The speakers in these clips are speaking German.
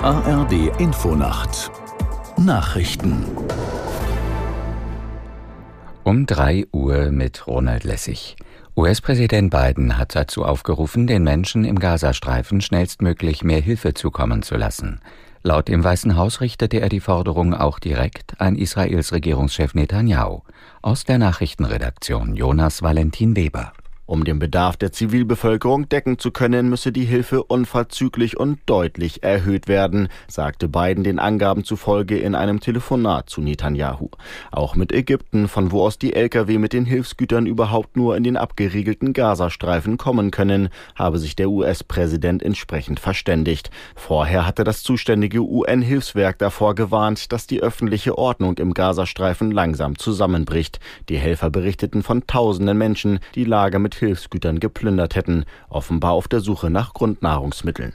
ARD Infonacht Nachrichten um 3 Uhr mit Ronald Lessig. US-Präsident Biden hat dazu aufgerufen, den Menschen im Gazastreifen schnellstmöglich mehr Hilfe zukommen zu lassen. Laut dem Weißen Haus richtete er die Forderung auch direkt an Israels Regierungschef Netanyahu. Aus der Nachrichtenredaktion Jonas Valentin Weber. Um den Bedarf der Zivilbevölkerung decken zu können, müsse die Hilfe unverzüglich und deutlich erhöht werden, sagte Biden den Angaben zufolge in einem Telefonat zu Netanyahu. Auch mit Ägypten, von wo aus die Lkw mit den Hilfsgütern überhaupt nur in den abgeriegelten Gazastreifen kommen können, habe sich der US-Präsident entsprechend verständigt. Vorher hatte das zuständige UN-Hilfswerk davor gewarnt, dass die öffentliche Ordnung im Gazastreifen langsam zusammenbricht. Die Helfer berichteten von tausenden Menschen, die Lager mit Hilfsgütern geplündert hätten, offenbar auf der Suche nach Grundnahrungsmitteln.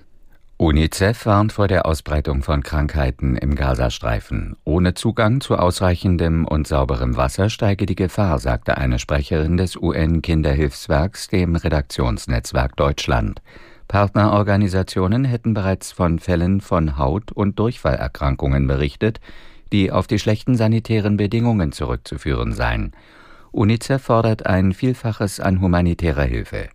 UNICEF warnt vor der Ausbreitung von Krankheiten im Gazastreifen. Ohne Zugang zu ausreichendem und sauberem Wasser steige die Gefahr, sagte eine Sprecherin des UN-Kinderhilfswerks dem Redaktionsnetzwerk Deutschland. Partnerorganisationen hätten bereits von Fällen von Haut- und Durchfallerkrankungen berichtet, die auf die schlechten sanitären Bedingungen zurückzuführen seien. UNICEF fordert ein Vielfaches an humanitärer Hilfe.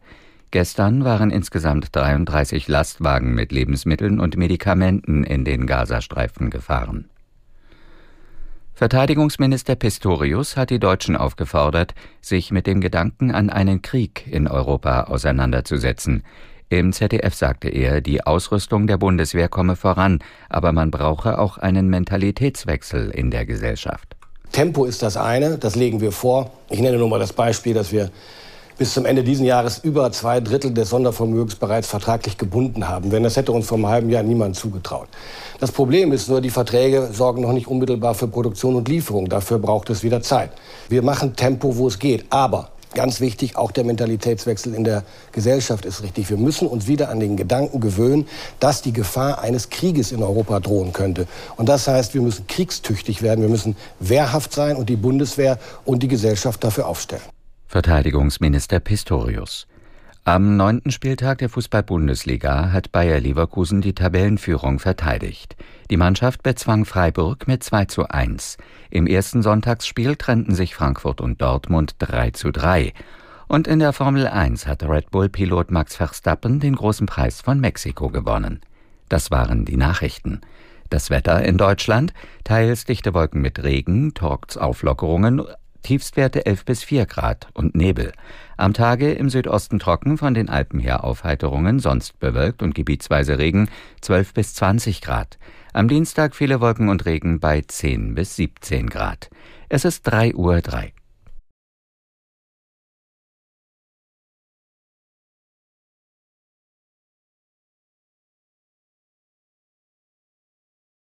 Gestern waren insgesamt 33 Lastwagen mit Lebensmitteln und Medikamenten in den Gazastreifen gefahren. Verteidigungsminister Pistorius hat die Deutschen aufgefordert, sich mit dem Gedanken an einen Krieg in Europa auseinanderzusetzen. Im ZDF sagte er, die Ausrüstung der Bundeswehr komme voran, aber man brauche auch einen Mentalitätswechsel in der Gesellschaft. Tempo ist das eine, das legen wir vor. Ich nenne nur mal das Beispiel, dass wir bis zum Ende dieses Jahres über zwei Drittel des Sondervermögens bereits vertraglich gebunden haben. Wenn das hätte uns vor einem halben Jahr niemand zugetraut. Das Problem ist nur, die Verträge sorgen noch nicht unmittelbar für Produktion und Lieferung. Dafür braucht es wieder Zeit. Wir machen Tempo, wo es geht. Aber Ganz wichtig, auch der Mentalitätswechsel in der Gesellschaft ist richtig. Wir müssen uns wieder an den Gedanken gewöhnen, dass die Gefahr eines Krieges in Europa drohen könnte. Und das heißt, wir müssen kriegstüchtig werden, wir müssen wehrhaft sein und die Bundeswehr und die Gesellschaft dafür aufstellen. Verteidigungsminister Pistorius. Am neunten Spieltag der Fußball-Bundesliga hat Bayer Leverkusen die Tabellenführung verteidigt. Die Mannschaft bezwang Freiburg mit 2 zu 1. Im ersten Sonntagsspiel trennten sich Frankfurt und Dortmund 3 zu 3. Und in der Formel 1 hat Red Bull-Pilot Max Verstappen den großen Preis von Mexiko gewonnen. Das waren die Nachrichten. Das Wetter in Deutschland, teils dichte Wolken mit Regen, Torks Auflockerungen, Tiefstwerte 11 bis 4 Grad und Nebel. Am Tage im Südosten trocken, von den Alpen her Aufheiterungen, sonst bewölkt und gebietsweise Regen 12 bis 20 Grad. Am Dienstag viele Wolken und Regen bei 10 bis 17 Grad. Es ist 3 Uhr 3.